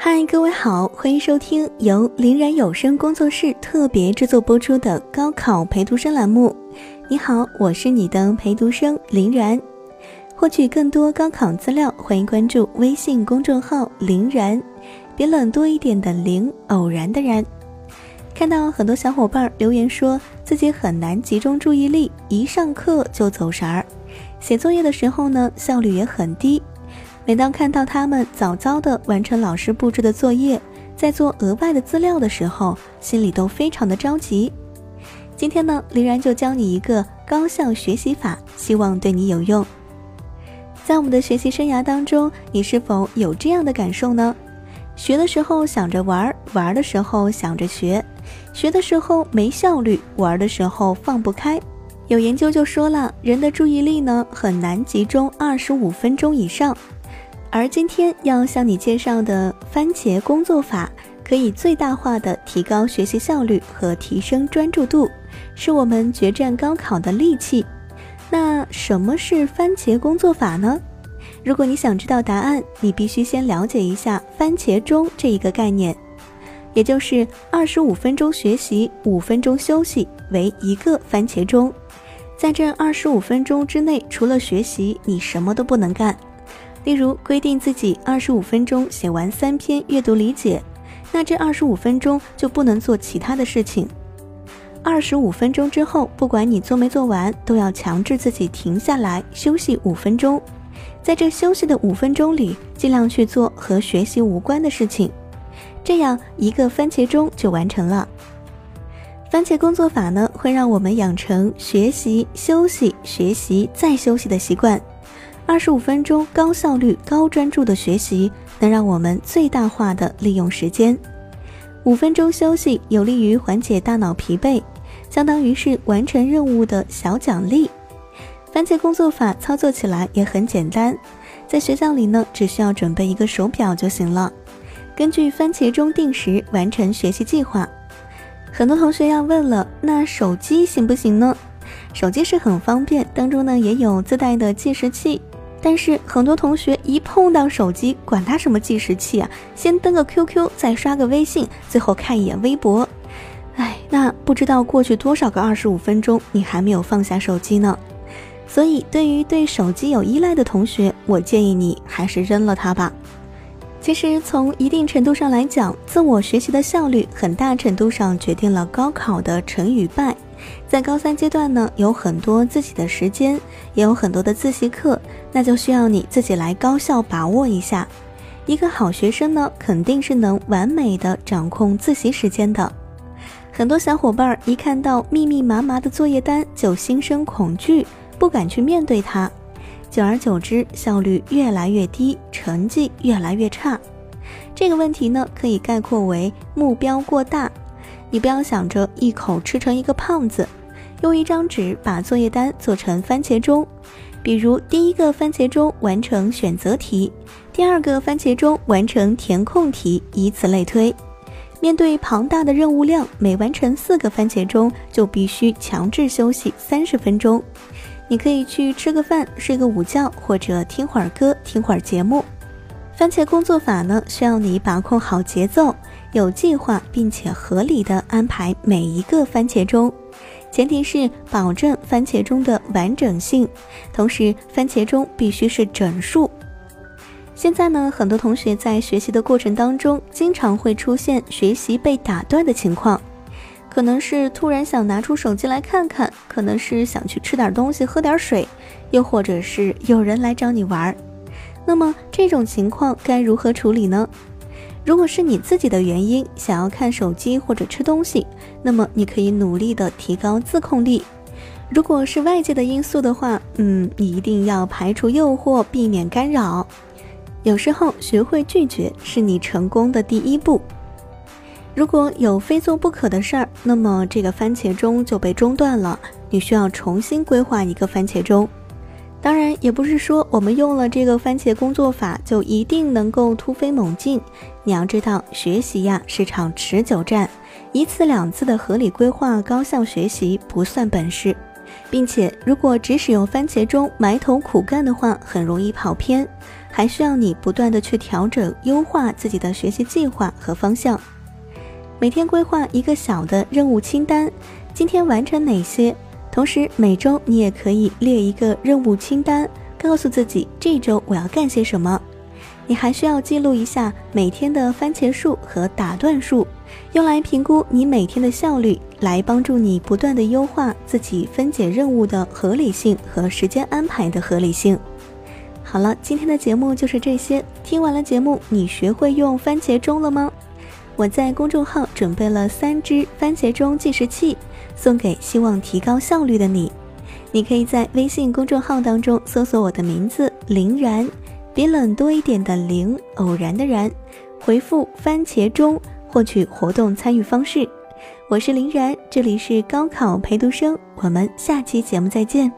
嗨，各位好，欢迎收听由林然有声工作室特别制作播出的高考陪读生栏目。你好，我是你的陪读生林然。获取更多高考资料，欢迎关注微信公众号“林然”，别冷多一点的林，偶然的然。看到很多小伙伴留言说自己很难集中注意力，一上课就走神儿，写作业的时候呢效率也很低。每当看到他们早早的完成老师布置的作业，在做额外的资料的时候，心里都非常的着急。今天呢，林然就教你一个高效学习法，希望对你有用。在我们的学习生涯当中，你是否有这样的感受呢？学的时候想着玩，玩的时候想着学，学的时候没效率，玩的时候放不开。有研究就说了，人的注意力呢很难集中二十五分钟以上。而今天要向你介绍的番茄工作法，可以最大化的提高学习效率和提升专注度，是我们决战高考的利器。那什么是番茄工作法呢？如果你想知道答案，你必须先了解一下番茄钟这一个概念，也就是二十五分钟学习，五分钟休息为一个番茄钟。在这二十五分钟之内，除了学习，你什么都不能干。例如，规定自己二十五分钟写完三篇阅读理解，那这二十五分钟就不能做其他的事情。二十五分钟之后，不管你做没做完，都要强制自己停下来休息五分钟。在这休息的五分钟里，尽量去做和学习无关的事情，这样一个番茄钟就完成了。番茄工作法呢，会让我们养成学习、休息、学习再休息的习惯。二十五分钟高效率、高专注的学习，能让我们最大化的利用时间。五分钟休息有利于缓解大脑疲惫，相当于是完成任务的小奖励。番茄工作法操作起来也很简单，在学校里呢，只需要准备一个手表就行了，根据番茄钟定时完成学习计划。很多同学要问了，那手机行不行呢？手机是很方便，当中呢也有自带的计时器。但是很多同学一碰到手机，管它什么计时器啊，先登个 QQ，再刷个微信，最后看一眼微博。哎，那不知道过去多少个二十五分钟，你还没有放下手机呢？所以，对于对手机有依赖的同学，我建议你还是扔了它吧。其实，从一定程度上来讲，自我学习的效率很大程度上决定了高考的成与败。在高三阶段呢，有很多自己的时间，也有很多的自习课，那就需要你自己来高效把握一下。一个好学生呢，肯定是能完美的掌控自习时间的。很多小伙伴一看到密密麻麻的作业单，就心生恐惧，不敢去面对它，久而久之，效率越来越低，成绩越来越差。这个问题呢，可以概括为目标过大。你不要想着一口吃成一个胖子，用一张纸把作业单做成番茄钟，比如第一个番茄钟完成选择题，第二个番茄钟完成填空题，以此类推。面对庞大的任务量，每完成四个番茄钟就必须强制休息三十分钟。你可以去吃个饭、睡个午觉，或者听会儿歌、听会儿节目。番茄工作法呢，需要你把控好节奏。有计划并且合理的安排每一个番茄钟，前提是保证番茄钟的完整性，同时番茄钟必须是整数。现在呢，很多同学在学习的过程当中，经常会出现学习被打断的情况，可能是突然想拿出手机来看看，可能是想去吃点东西、喝点水，又或者是有人来找你玩儿。那么这种情况该如何处理呢？如果是你自己的原因想要看手机或者吃东西，那么你可以努力的提高自控力。如果是外界的因素的话，嗯，你一定要排除诱惑，避免干扰。有时候学会拒绝是你成功的第一步。如果有非做不可的事儿，那么这个番茄钟就被中断了，你需要重新规划一个番茄钟。当然，也不是说我们用了这个番茄工作法就一定能够突飞猛进。你要知道，学习呀是场持久战，一次两次的合理规划、高效学习不算本事，并且如果只使用番茄钟埋头苦干的话，很容易跑偏。还需要你不断的去调整、优化自己的学习计划和方向。每天规划一个小的任务清单，今天完成哪些？同时每周你也可以列一个任务清单，告诉自己这周我要干些什么。你还需要记录一下每天的番茄数和打断数，用来评估你每天的效率，来帮助你不断的优化自己分解任务的合理性和时间安排的合理性。好了，今天的节目就是这些。听完了节目，你学会用番茄钟了吗？我在公众号准备了三只番茄钟计时器，送给希望提高效率的你。你可以在微信公众号当中搜索我的名字林然。比冷多一点的零，偶然的然，回复番茄钟获取活动参与方式。我是林然，这里是高考陪读生，我们下期节目再见。